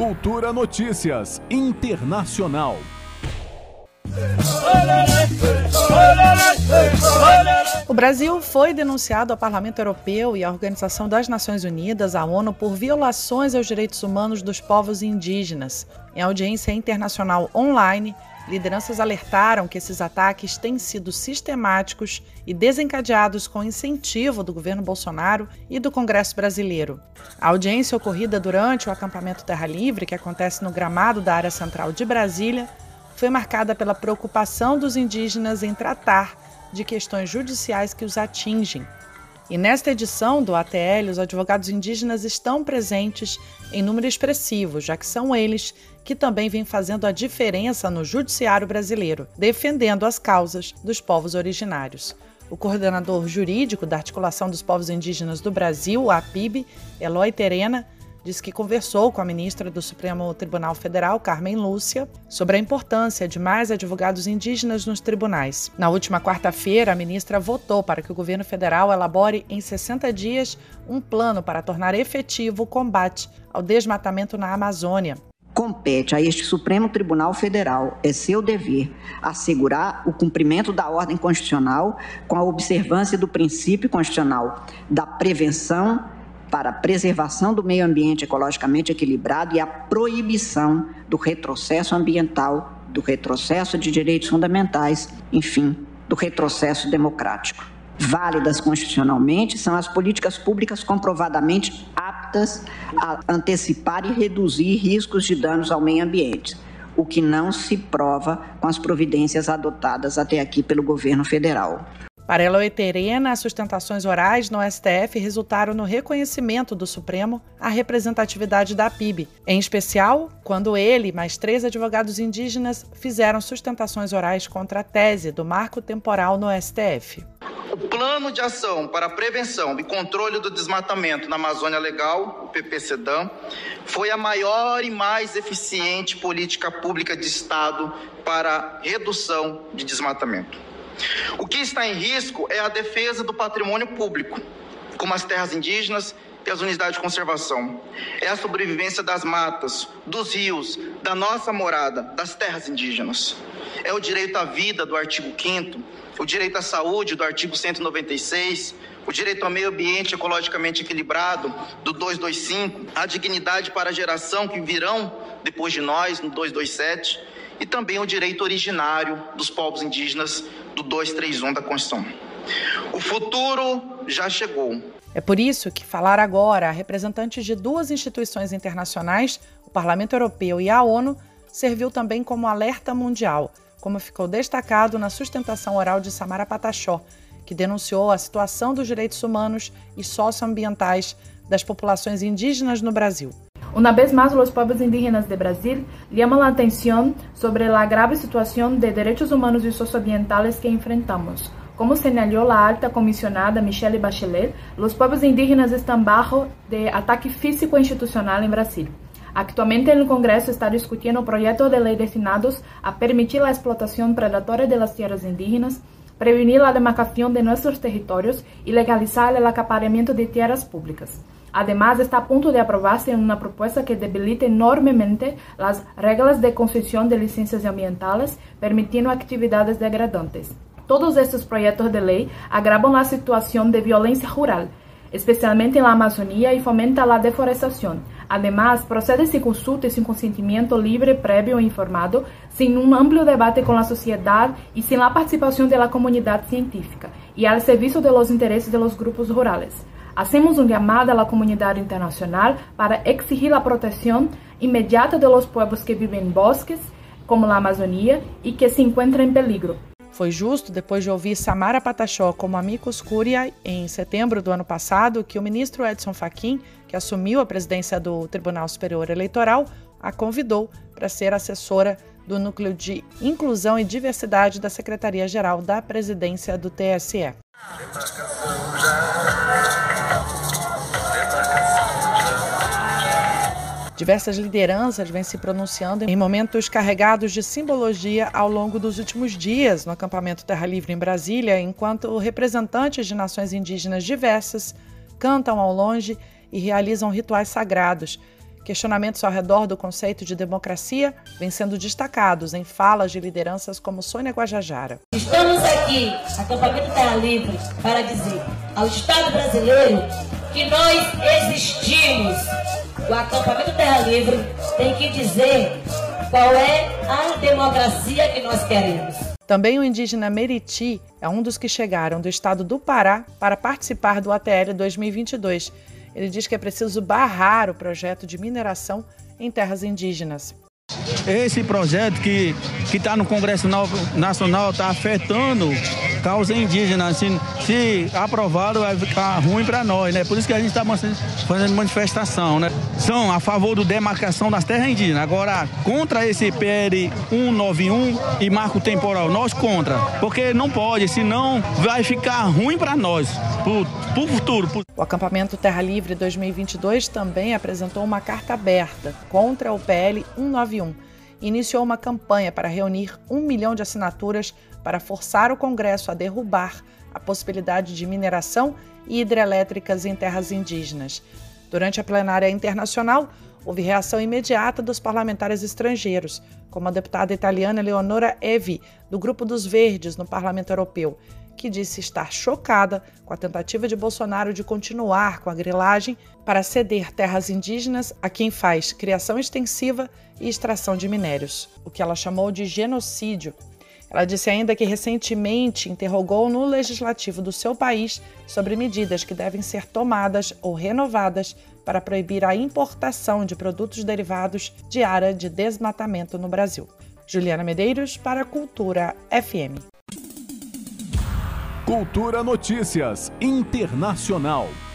Cultura Notícias Internacional. O Brasil foi denunciado ao Parlamento Europeu e à Organização das Nações Unidas, a ONU, por violações aos direitos humanos dos povos indígenas. Em audiência internacional online, lideranças alertaram que esses ataques têm sido sistemáticos e desencadeados com incentivo do governo Bolsonaro e do Congresso brasileiro. A audiência ocorrida durante o acampamento Terra Livre, que acontece no gramado da área central de Brasília, foi marcada pela preocupação dos indígenas em tratar de questões judiciais que os atingem. E nesta edição do ATL, os advogados indígenas estão presentes em número expressivo, já que são eles que também vêm fazendo a diferença no judiciário brasileiro, defendendo as causas dos povos originários. O coordenador jurídico da Articulação dos Povos Indígenas do Brasil, a APIB, Eloy Terena, disse que conversou com a ministra do Supremo Tribunal Federal, Carmen Lúcia, sobre a importância de mais advogados indígenas nos tribunais. Na última quarta-feira, a ministra votou para que o governo federal elabore em 60 dias um plano para tornar efetivo o combate ao desmatamento na Amazônia. Compete a este Supremo Tribunal Federal, é seu dever, assegurar o cumprimento da ordem constitucional com a observância do princípio constitucional da prevenção para a preservação do meio ambiente ecologicamente equilibrado e a proibição do retrocesso ambiental, do retrocesso de direitos fundamentais, enfim, do retrocesso democrático. Válidas constitucionalmente são as políticas públicas comprovadamente aptas a antecipar e reduzir riscos de danos ao meio ambiente, o que não se prova com as providências adotadas até aqui pelo governo federal. Para Eloy Terena, as sustentações orais no STF resultaram no reconhecimento do Supremo à representatividade da PIB, em especial quando ele e mais três advogados indígenas fizeram sustentações orais contra a tese do marco temporal no STF. O Plano de Ação para a Prevenção e Controle do Desmatamento na Amazônia Legal, o PPCDAM, foi a maior e mais eficiente política pública de Estado para redução de desmatamento. O que está em risco é a defesa do patrimônio público, como as terras indígenas e as unidades de conservação. É a sobrevivência das matas, dos rios, da nossa morada, das terras indígenas. É o direito à vida do artigo 5 o direito à saúde do artigo 196, o direito ao meio ambiente ecologicamente equilibrado do 225, a dignidade para a geração que virão depois de nós no 227 e também o direito originário dos povos indígenas do 231 da Constituição. O futuro já chegou. É por isso que falar agora a representantes de duas instituições internacionais, o Parlamento Europeu e a ONU, serviu também como alerta mundial, como ficou destacado na sustentação oral de Samara Patachó, que denunciou a situação dos direitos humanos e socioambientais das populações indígenas no Brasil. Una vez más, los pueblos indígenas de Brasil llaman la atención sobre la grave situación de derechos humanos y socioambientales que enfrentamos. Como señaló la alta comisionada Michelle Bachelet, los pueblos indígenas están bajo de ataque físico institucional en Brasil. Actualmente el Congreso está discutiendo proyectos de ley destinados a permitir la explotación predatoria de las tierras indígenas, prevenir la demarcación de nuestros territorios y legalizar el acaparamiento de tierras públicas. Además, está a punto de aprobarse una propuesta que debilita enormemente las reglas de concesión de licencias ambientales, permitiendo actividades degradantes. Todos estos proyectos de ley agravan la situación de violencia rural, especialmente en la Amazonía, y fomenta la deforestación. Además, procede sin consulta y sin consentimiento libre, previo e informado, sin un amplio debate con la sociedad y sin la participación de la comunidad científica, y al servicio de los intereses de los grupos rurales. Hacemos um llamado à comunidade internacional para exigir a proteção imediata de los pueblos que vivem em bosques, como a Amazônia, e que se encontram em peligro. Foi justo, depois de ouvir Samara Patachó como amicus curia em setembro do ano passado, que o ministro Edson Fachin, que assumiu a presidência do Tribunal Superior Eleitoral, a convidou para ser assessora do Núcleo de Inclusão e Diversidade da Secretaria-Geral da Presidência do TSE. Diversas lideranças vêm se pronunciando em momentos carregados de simbologia ao longo dos últimos dias no acampamento Terra Livre em Brasília, enquanto representantes de nações indígenas diversas cantam ao longe e realizam rituais sagrados Questionamentos ao redor do conceito de democracia vêm sendo destacados em falas de lideranças como Sônia Guajajara. Estamos aqui, acampamento Terra Livre, para dizer ao Estado brasileiro que nós existimos. O acampamento Terra Livre tem que dizer qual é a democracia que nós queremos. Também o indígena Meriti é um dos que chegaram do estado do Pará para participar do ATL 2022 ele diz que é preciso barrar o projeto de mineração em terras indígenas. Esse projeto que está no Congresso Nacional está afetando causa indígena. Assim, se aprovado, vai ficar ruim para nós, né? Por isso que a gente está fazendo manifestação, né? São a favor do demarcação das terras indígenas. Agora, contra esse PL 191 e marco temporal, nós contra. Porque não pode, senão vai ficar ruim para nós, para o futuro. O acampamento Terra Livre 2022 também apresentou uma carta aberta contra o PL 191 e iniciou uma campanha para reunir um milhão de assinaturas para forçar o Congresso a derrubar a possibilidade de mineração e hidrelétricas em terras indígenas. Durante a plenária internacional, houve reação imediata dos parlamentares estrangeiros, como a deputada italiana Leonora Evi, do Grupo dos Verdes no Parlamento Europeu, que disse estar chocada com a tentativa de Bolsonaro de continuar com a grilagem para ceder terras indígenas a quem faz criação extensiva e extração de minérios, o que ela chamou de genocídio. Ela disse ainda que recentemente interrogou no legislativo do seu país sobre medidas que devem ser tomadas ou renovadas para proibir a importação de produtos derivados de área de desmatamento no Brasil. Juliana Medeiros para a Cultura FM. Cultura Notícias Internacional.